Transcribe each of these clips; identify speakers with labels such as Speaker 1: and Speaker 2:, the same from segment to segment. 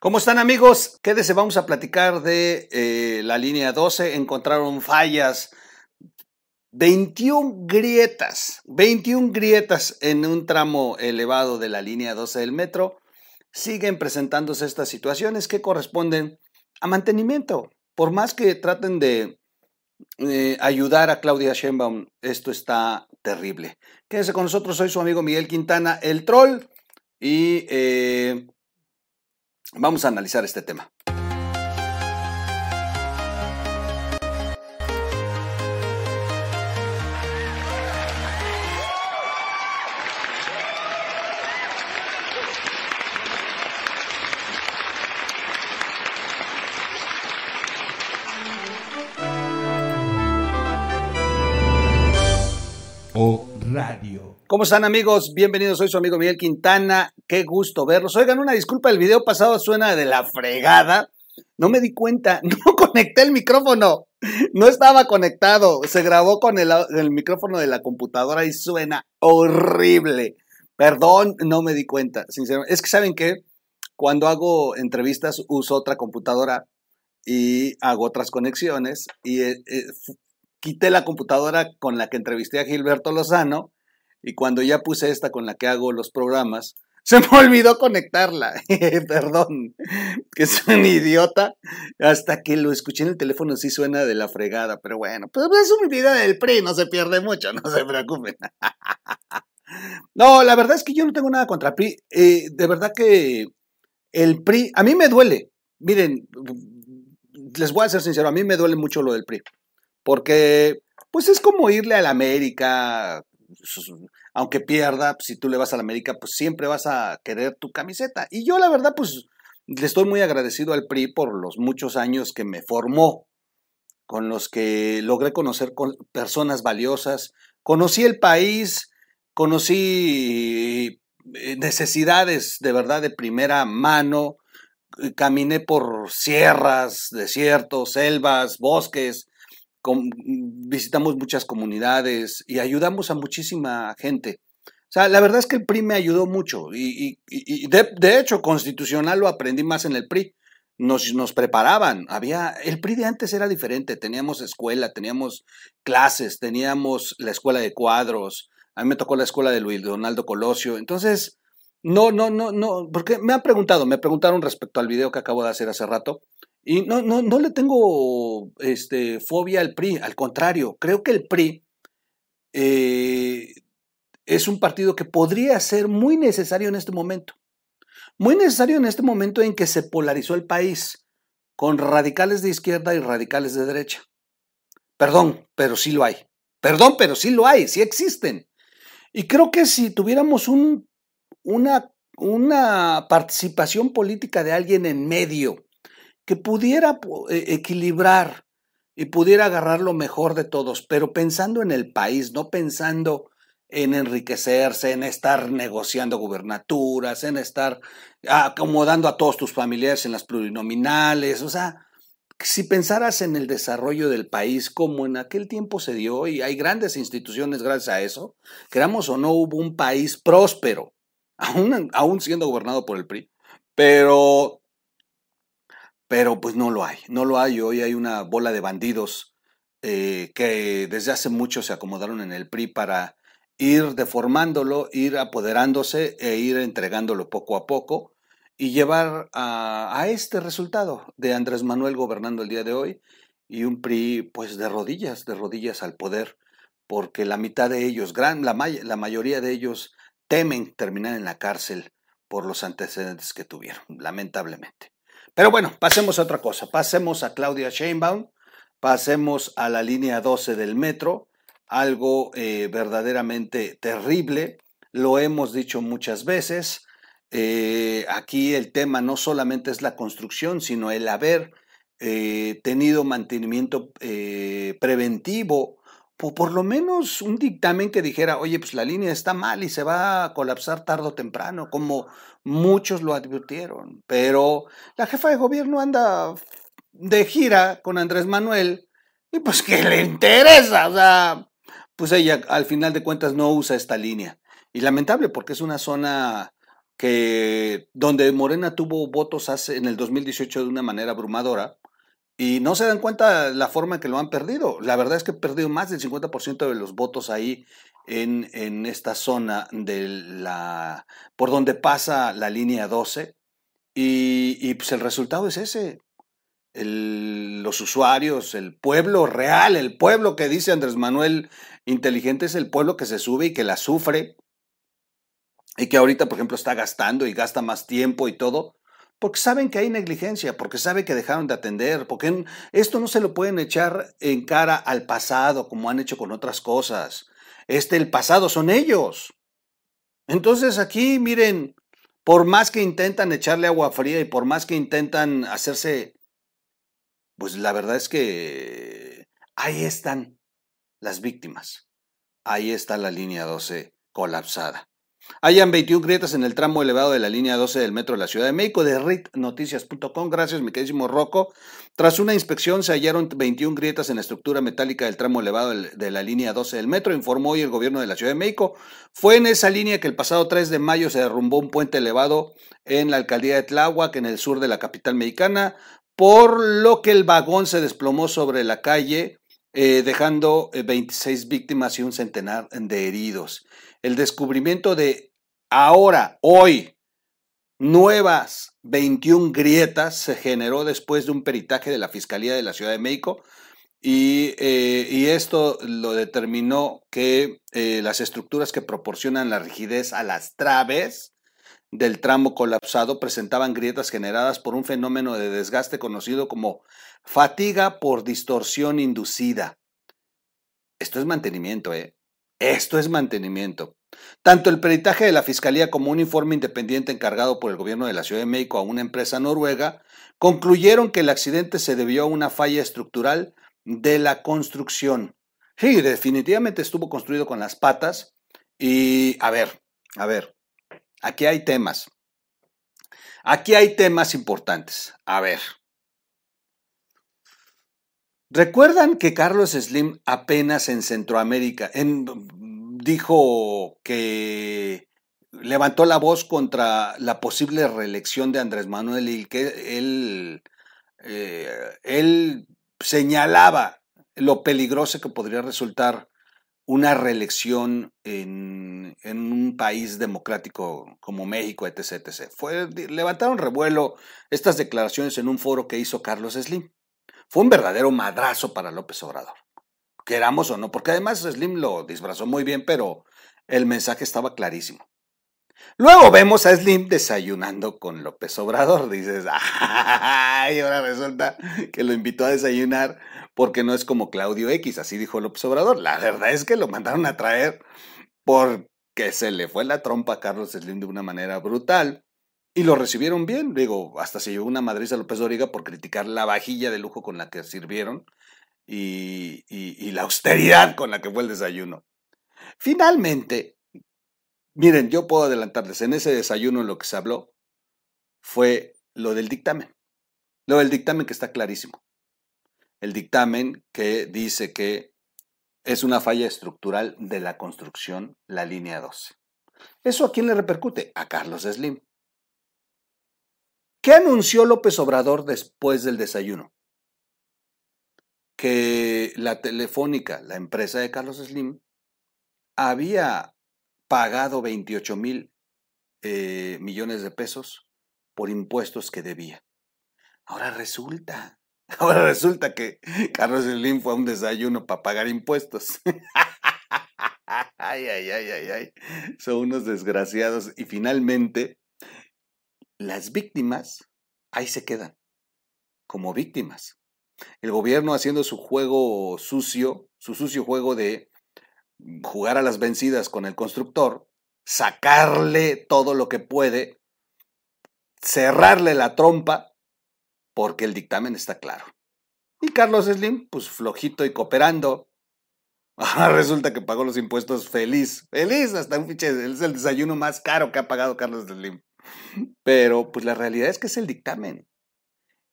Speaker 1: ¿Cómo están amigos? Quédese, vamos a platicar de eh, la línea 12. Encontraron fallas, 21 grietas, 21 grietas en un tramo elevado de la línea 12 del metro. Siguen presentándose estas situaciones que corresponden a mantenimiento. Por más que traten de eh, ayudar a Claudia Sheinbaum, esto está terrible. Quédese con nosotros, soy su amigo Miguel Quintana, el troll, y... Eh, Vamos a analizar este tema. ¿Cómo están amigos? Bienvenidos, soy su amigo Miguel Quintana. Qué gusto verlos. Oigan, una disculpa, el video pasado suena de la fregada. No me di cuenta, no conecté el micrófono. No estaba conectado. Se grabó con el, micrófono de la computadora y suena horrible. Perdón, no me di cuenta, sinceramente. Es que saben que cuando hago entrevistas uso otra computadora y hago otras conexiones y eh, eh, quité la computadora con la que entrevisté a Gilberto Lozano y cuando ya puse esta con la que hago los programas, se me olvidó conectarla. Perdón, que soy un idiota. Hasta que lo escuché en el teléfono sí suena de la fregada, pero bueno, pues es un video del PRI, no se pierde mucho, no se preocupen. No, la verdad es que yo no tengo nada contra PRI. Eh, de verdad que el PRI, a mí me duele. Miren, les voy a ser sincero, a mí me duele mucho lo del PRI. Porque, pues es como irle a la América, aunque pierda, si tú le vas a la América, pues siempre vas a querer tu camiseta. Y yo la verdad, pues le estoy muy agradecido al PRI por los muchos años que me formó, con los que logré conocer personas valiosas, conocí el país, conocí eh, necesidades de verdad de primera mano, caminé por sierras, desiertos, selvas, bosques, visitamos muchas comunidades y ayudamos a muchísima gente. O sea, la verdad es que el PRI me ayudó mucho y, de, hecho constitucional lo aprendí más en el PRI. Nos, nos preparaban, había, el PRI de antes era diferente, teníamos escuela, teníamos clases, teníamos la escuela de cuadros, a mí me tocó la escuela de Luis Donaldo Colosio, entonces, no, no, no, no, porque me han preguntado, me preguntaron respecto al video que acabo de hacer hace rato, y no, no, no le tengo este, fobia al PRI, al contrario, creo que el PRI eh, es un partido que podría ser muy necesario en este momento. Muy necesario en este momento en que se polarizó el país con radicales de izquierda y radicales de derecha. Perdón, pero sí lo hay. Perdón, pero sí lo hay, sí existen. Y creo que si tuviéramos un, una, una participación política de alguien en medio, que pudiera e, equilibrar y pudiera agarrar lo mejor de todos, pero pensando en el país, no pensando en enriquecerse, en estar negociando gubernaturas, en estar acomodando a todos tus familiares en las plurinominales, o sea, si pensaras en el desarrollo del país como en aquel tiempo se dio, y hay grandes instituciones gracias a eso, creamos o no, hubo un país próspero, aún, aún siendo gobernado por el PRI, pero pero pues no lo hay, no lo hay. Hoy hay una bola de bandidos eh, que desde hace mucho se acomodaron en el PRI para ir deformándolo, ir apoderándose e ir entregándolo poco a poco y llevar a, este resultado de Andrés Manuel gobernando el día de hoy y un PRI pues de rodillas, de rodillas al poder, porque la mitad de ellos, gran, la, la mayoría de ellos temen terminar en la cárcel por los antecedentes que tuvieron, lamentablemente. Pero bueno, pasemos a otra cosa. Pasemos a Claudia Sheinbaum, pasemos a la línea 12 del metro, algo eh, verdaderamente terrible. Lo hemos dicho muchas veces. Eh, aquí el tema no solamente es la construcción, sino el haber eh, tenido mantenimiento preventivo por lo menos un dictamen que dijera, oye, pues la línea está mal y se va a colapsar tarde o temprano, como muchos lo advirtieron. Pero la jefa de gobierno anda de gira con Andrés Manuel y pues que le interesa, o sea, pues ella al final de cuentas no usa esta línea. Y lamentable porque es una zona que donde Morena tuvo votos hace, en el 2018 de una manera abrumadora, y no se dan cuenta la forma en que lo han perdido. La verdad es que he perdido más del 50% de los votos ahí en, en, esta zona de la, por donde pasa la línea 12. Y, pues el resultado es ese. Los usuarios, el pueblo real, el pueblo que dice Andrés Manuel inteligente es el pueblo que se sube y que la sufre. Y que ahorita, por ejemplo, está gastando y gasta más tiempo y todo porque saben que hay negligencia, porque saben que dejaron de atender, porque esto no se lo pueden echar en cara al pasado como han hecho con otras cosas. Este, el pasado son ellos. Entonces aquí, miren, por más que intentan echarle agua fría y por más que intentan hacerse, pues la verdad es que ahí están las víctimas. Ahí está la línea 12 colapsada. Hayan 21 grietas en el tramo elevado de la línea 12 del metro de la Ciudad de México de ritnoticias.com. Gracias, mi queridísimo Rocco. Tras una inspección se hallaron 21 grietas en la estructura metálica del tramo elevado de la línea 12 del metro, informó hoy el gobierno de la Ciudad de México. Fue en esa línea que el pasado 3 de mayo se derrumbó un puente elevado en la alcaldía de Tláhuac, en el sur de la capital mexicana, por lo que el vagón se desplomó sobre la calle, eh, dejando 26 eh, víctimas y un centenar de heridos. El descubrimiento de ahora, hoy, nuevas 21 grietas se generó después de un peritaje de la Fiscalía de la Ciudad de México y, eh, esto lo determinó que las estructuras que proporcionan la rigidez a las traves del tramo colapsado presentaban grietas generadas por un fenómeno de desgaste conocido como fatiga por distorsión inducida. Esto es mantenimiento, ¿eh? Esto es mantenimiento. Tanto el peritaje de la Fiscalía como un informe independiente encargado por el gobierno de la Ciudad de México a una empresa noruega concluyeron que el accidente se debió a una falla estructural de la construcción. Sí, definitivamente estuvo construido con las patas. Y a ver, a ver, aquí hay temas. Aquí hay temas importantes. A ver. ¿Recuerdan que Carlos Slim apenas en Centroamérica, en, dijo que levantó la voz contra la posible reelección de Andrés Manuel y que él, eh, él señalaba lo peligroso que podría resultar una reelección en, un país democrático como México, etc. etc. Fue, levantaron revuelo estas declaraciones en un foro que hizo Carlos Slim. Fue un verdadero madrazo para López Obrador, queramos o no, porque además Slim lo disfrazó muy bien, pero el mensaje estaba clarísimo. Luego vemos a Slim desayunando con López Obrador. Dices, ¡ay! Ahora resulta que lo invitó a desayunar porque no es como Claudio X, así dijo López Obrador. La verdad es que lo mandaron a traer porque se le fue la trompa a Carlos Slim de una manera brutal. Y lo recibieron bien, digo, hasta se llevó una madriza a López Doriga por criticar la vajilla de lujo con la que sirvieron y, y, la austeridad con la que fue el desayuno. Finalmente, miren, yo puedo adelantarles, en ese desayuno lo que se habló fue lo del dictamen. Lo del dictamen que está clarísimo. El dictamen que dice que es una falla estructural de la construcción, la línea 12. ¿Eso a quién le repercute? A Carlos Slim. ¿Qué anunció López Obrador después del desayuno? Que la telefónica, la empresa de Carlos Slim, había pagado 28 mil eh, millones de pesos por impuestos que debía. Ahora resulta, ahora resulta que Carlos Slim fue a un desayuno para pagar impuestos. ay, ay, ay, ay, ay. Son unos desgraciados. Y finalmente, las víctimas ahí se quedan, como víctimas. El gobierno haciendo su juego sucio, su sucio juego de jugar a las vencidas con el constructor, sacarle todo lo que puede, cerrarle la trompa, porque el dictamen está claro. Y Carlos Slim, pues flojito y cooperando. Resulta que pagó los impuestos feliz, feliz, hasta un fiche, es el desayuno más caro que ha pagado Carlos Slim. Pero pues la realidad es que es el dictamen.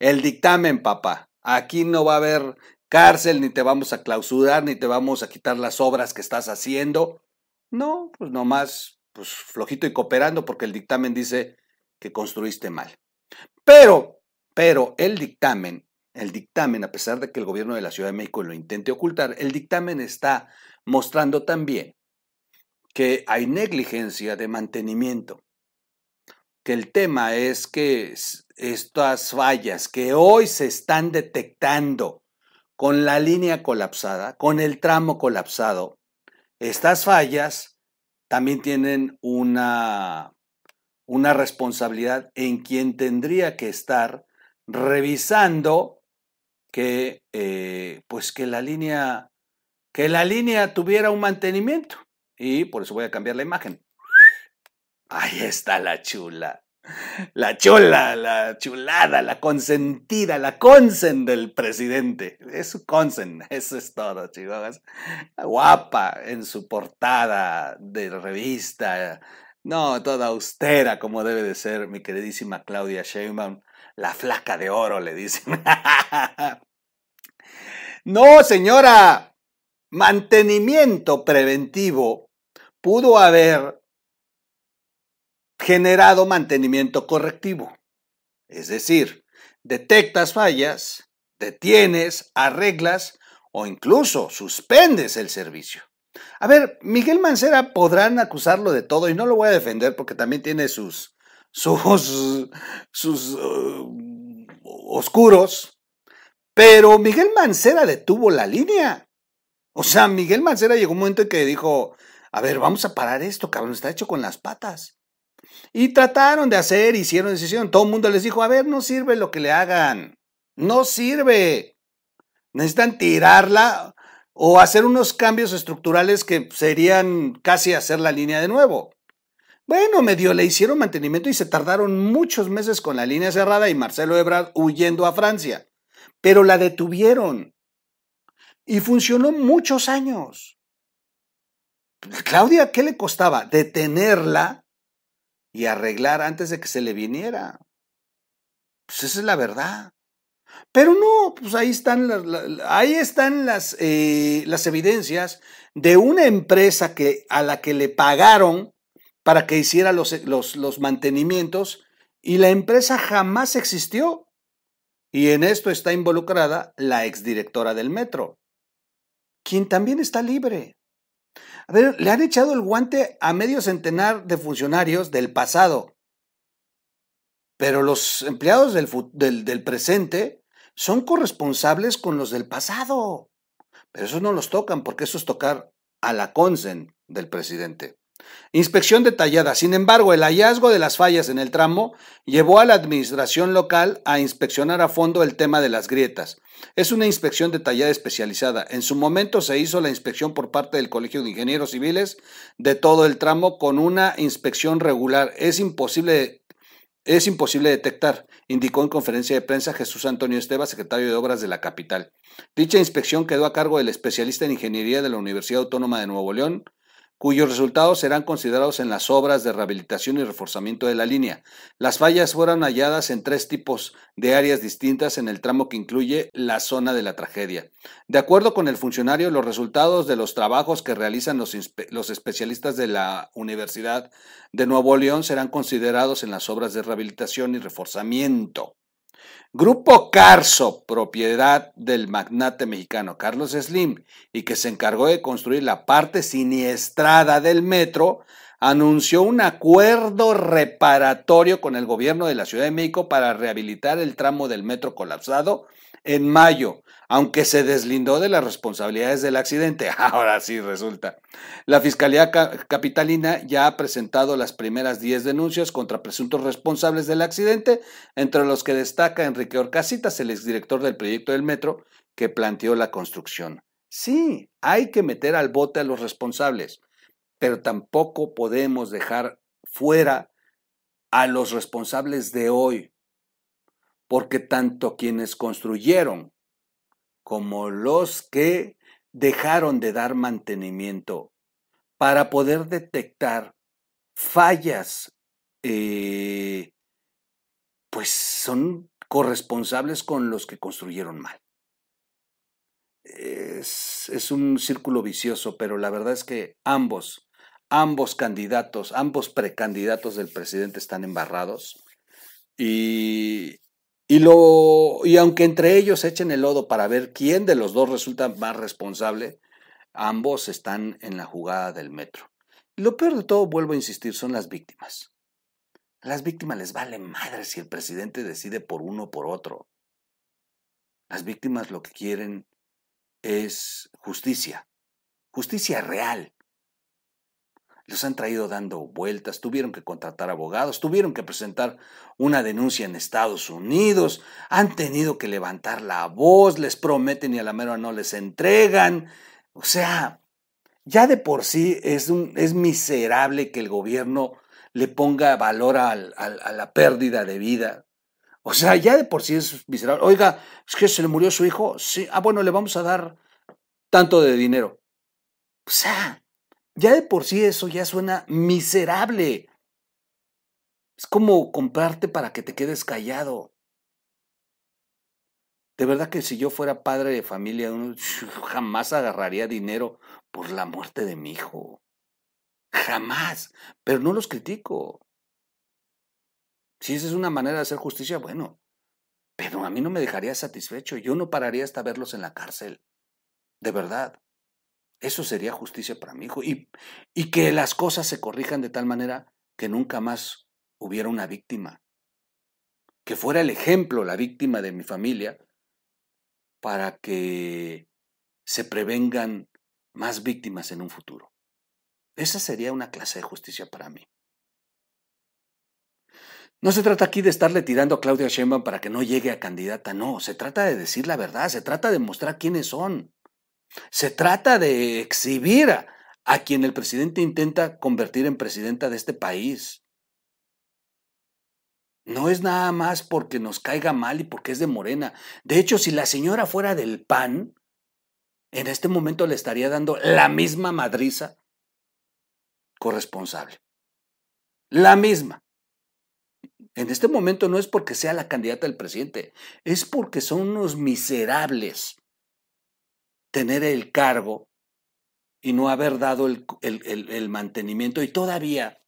Speaker 1: El dictamen, papá. Aquí no va a haber cárcel, ni te vamos a clausurar, ni te vamos a quitar las obras que estás haciendo. No, pues nomás pues flojito y cooperando porque el dictamen dice que construiste mal. Pero, pero el dictamen, el dictamen, a pesar de que el gobierno de la Ciudad de México lo intente ocultar, el dictamen está mostrando también que hay negligencia de mantenimiento, que el tema es que estas fallas que hoy se están detectando con la línea colapsada, con el tramo colapsado, estas fallas también tienen una, una responsabilidad en quien tendría que estar revisando que, eh, pues que la línea, que la línea tuviera un mantenimiento. Y por eso voy a cambiar la imagen. Ahí está la chula. La chula, la chulada, la consentida, la consen del presidente. Es su consen, eso es todo, chicos. Guapa en su portada de revista. No, toda austera como debe de ser mi queridísima Claudia Sheinbaum. La flaca de oro, le dicen. no, señora. Mantenimiento preventivo pudo haber generado mantenimiento correctivo. Es decir, detectas fallas, detienes, arreglas o incluso suspendes el servicio. A ver, Miguel Mancera podrán acusarlo de todo y no lo voy a defender porque también tiene sus, sus, sus uh, oscuros, pero Miguel Mancera detuvo la línea. O sea, Miguel Mancera llegó un momento en que dijo, a ver, vamos a parar esto, cabrón, está hecho con las patas. Y trataron de hacer, hicieron decisión. Todo el mundo les dijo, a ver, no sirve lo que le hagan. No sirve. Necesitan tirarla o hacer unos cambios estructurales que serían casi hacer la línea de nuevo. Bueno, medio le hicieron mantenimiento y se tardaron muchos meses con la línea cerrada y Marcelo Ebrard huyendo a Francia. Pero la detuvieron. Y funcionó muchos años. Claudia, ¿qué le costaba? Detenerla y arreglar antes de que se le viniera. Pues esa es la verdad. Pero no, pues ahí están las, ahí están las, eh, las evidencias de una empresa que, a la que le pagaron para que hiciera los, los, los mantenimientos y la empresa jamás existió. Y en esto está involucrada la exdirectora del metro, quien también está libre. A ver, le han echado el guante a medio centenar de funcionarios del pasado. Pero los empleados del, del, presente son corresponsables con los del pasado. Pero esos no los tocan porque eso es tocar a la consen del presidente. Inspección detallada. Sin embargo, el hallazgo de las fallas en el tramo llevó a la administración local a inspeccionar a fondo el tema de las grietas. Es una inspección detallada especializada. En su momento se hizo la inspección por parte del Colegio de Ingenieros Civiles de todo el tramo con una inspección regular. Es imposible, es imposible detectar, indicó en conferencia de prensa Jesús Antonio Esteba, secretario de Obras de la capital. Dicha inspección quedó a cargo del especialista en ingeniería de la Universidad Autónoma de Nuevo León, cuyos resultados serán considerados en las obras de rehabilitación y reforzamiento de la línea. Las fallas fueron halladas en tres tipos de áreas distintas en el tramo que incluye la zona de la tragedia. De acuerdo con el funcionario, los resultados de los trabajos que realizan los, especialistas de la Universidad de Nuevo León serán considerados en las obras de rehabilitación y reforzamiento. Grupo Carso, propiedad del magnate mexicano Carlos Slim, y que se encargó de construir la parte siniestrada del metro, anunció un acuerdo reparatorio con el gobierno de la Ciudad de México para rehabilitar el tramo del metro colapsado en mayo, aunque se deslindó de las responsabilidades del accidente. Ahora sí resulta. La Fiscalía Capitalina ya ha presentado las primeras 10 denuncias contra presuntos responsables del accidente, entre los que destaca Enrique Orcasitas, el exdirector del proyecto del metro, que planteó la construcción. Sí, hay que meter al bote a los responsables, pero tampoco podemos dejar fuera a los responsables de hoy, porque tanto quienes construyeron como los que dejaron de dar mantenimiento para poder detectar fallas, eh, pues son corresponsables con los que construyeron mal. Es, es, un círculo vicioso, pero la verdad es que ambos, ambos candidatos, ambos precandidatos del presidente están embarrados. Y, y, lo, y aunque entre ellos echen el lodo para ver quién de los dos resulta más responsable, ambos están en la jugada del metro. Lo peor de todo, vuelvo a insistir, son las víctimas. A las víctimas les vale madre si el presidente decide por uno o por otro. Las víctimas lo que quieren es justicia, justicia real. Los han traído dando vueltas, tuvieron que contratar abogados, tuvieron que presentar una denuncia en Estados Unidos, han tenido que levantar la voz, les prometen y a la mera no les entregan. O sea, ya de por sí es, un, es miserable que el gobierno le ponga valor a la pérdida de vida. O sea, ya de por sí es miserable. Oiga, es que se le murió su hijo. Sí, ah, bueno, le vamos a dar tanto de dinero. O sea, ya de por sí eso ya suena miserable. Es como comprarte para que te quedes callado. De verdad que si yo fuera padre de familia, jamás agarraría dinero por la muerte de mi hijo. Jamás. Pero no los critico. Si esa es una manera de hacer justicia, bueno. Pero a mí no me dejaría satisfecho. Yo no pararía hasta verlos en la cárcel. De verdad. Eso sería justicia para mi hijo. Y, y que las cosas se corrijan de tal manera que nunca más hubiera una víctima. Que fuera el ejemplo la víctima de mi familia para que se prevengan más víctimas en un futuro. Esa sería una clase de justicia para mí. No se trata aquí de estarle tirando a Claudia Sheinbaum para que no llegue a candidata, no, se trata de decir la verdad, se trata de mostrar quiénes son. Se trata de exhibir a, quien el presidente intenta convertir en presidenta de este país. No es nada más porque nos caiga mal y porque es de Morena. De hecho, si la señora fuera del PAN, en este momento le estaría dando la misma madriza corresponsable. La misma. En este momento no es porque sea la candidata del presidente, es porque son unos miserables tener el cargo y no haber dado el, mantenimiento y todavía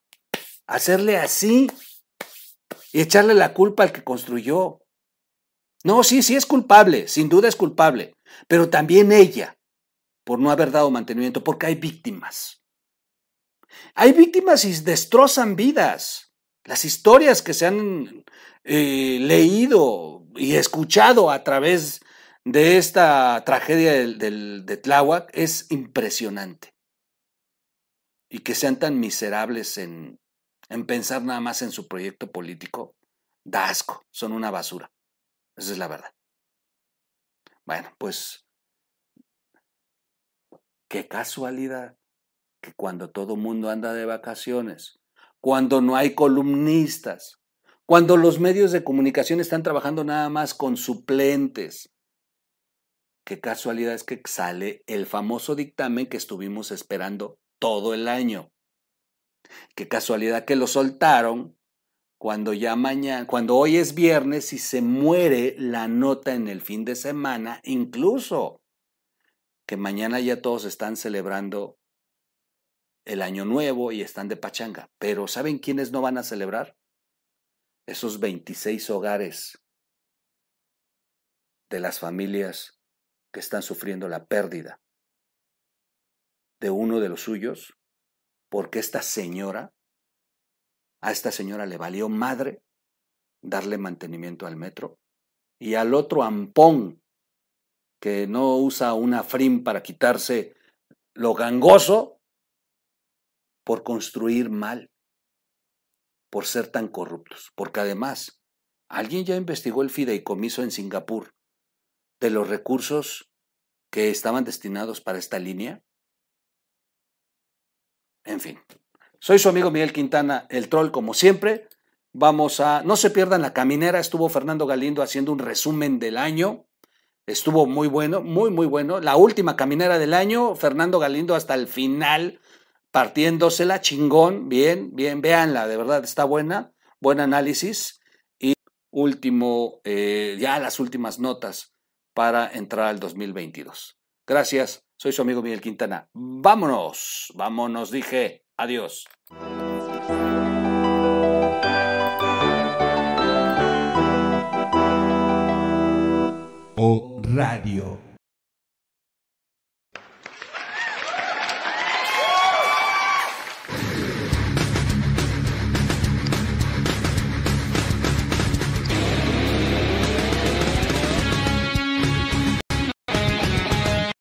Speaker 1: hacerle así y echarle la culpa al que construyó. No, sí, sí es culpable, sin duda es culpable, pero también ella, por no haber dado mantenimiento, porque hay víctimas. Hay víctimas y destrozan vidas. Las historias que se han eh, leído y escuchado a través de esta tragedia del, de Tláhuac es impresionante. Y que sean tan miserables en, en pensar nada más en su proyecto político, da asco, son una basura. Esa es la verdad. Bueno, pues qué casualidad que cuando todo mundo anda de vacaciones, cuando no hay columnistas, cuando los medios de comunicación están trabajando nada más con suplentes, Qué casualidad es que sale el famoso dictamen que estuvimos esperando todo el año. Qué casualidad que lo soltaron cuando ya mañana, cuando hoy es viernes y se muere la nota en el fin de semana, incluso que mañana ya todos están celebrando el año nuevo y están de pachanga. Pero ¿saben quiénes no van a celebrar? Esos 26 hogares de las familias están sufriendo la pérdida de uno de los suyos, porque esta señora, a esta señora le valió madre darle mantenimiento al metro, y al otro ampón, que no usa una frim para quitarse lo gangoso, por construir mal, por ser tan corruptos, porque además, alguien ya investigó el fideicomiso en Singapur de los recursos que estaban destinados para esta línea? En fin, soy su amigo Miguel Quintana, el troll como siempre. Vamos a, no se pierdan la caminera, estuvo Fernando Galindo haciendo un resumen del año. Estuvo muy bueno, muy, muy bueno. La última caminera del año, Fernando Galindo hasta el final, partiéndosela, chingón, bien, bien, véanla, de verdad está buena, buen análisis. Y último, eh, ya las últimas notas para entrar al 2022. Gracias, soy su amigo Miguel Quintana. Vámonos, vámonos, dije, adiós.
Speaker 2: O Radio.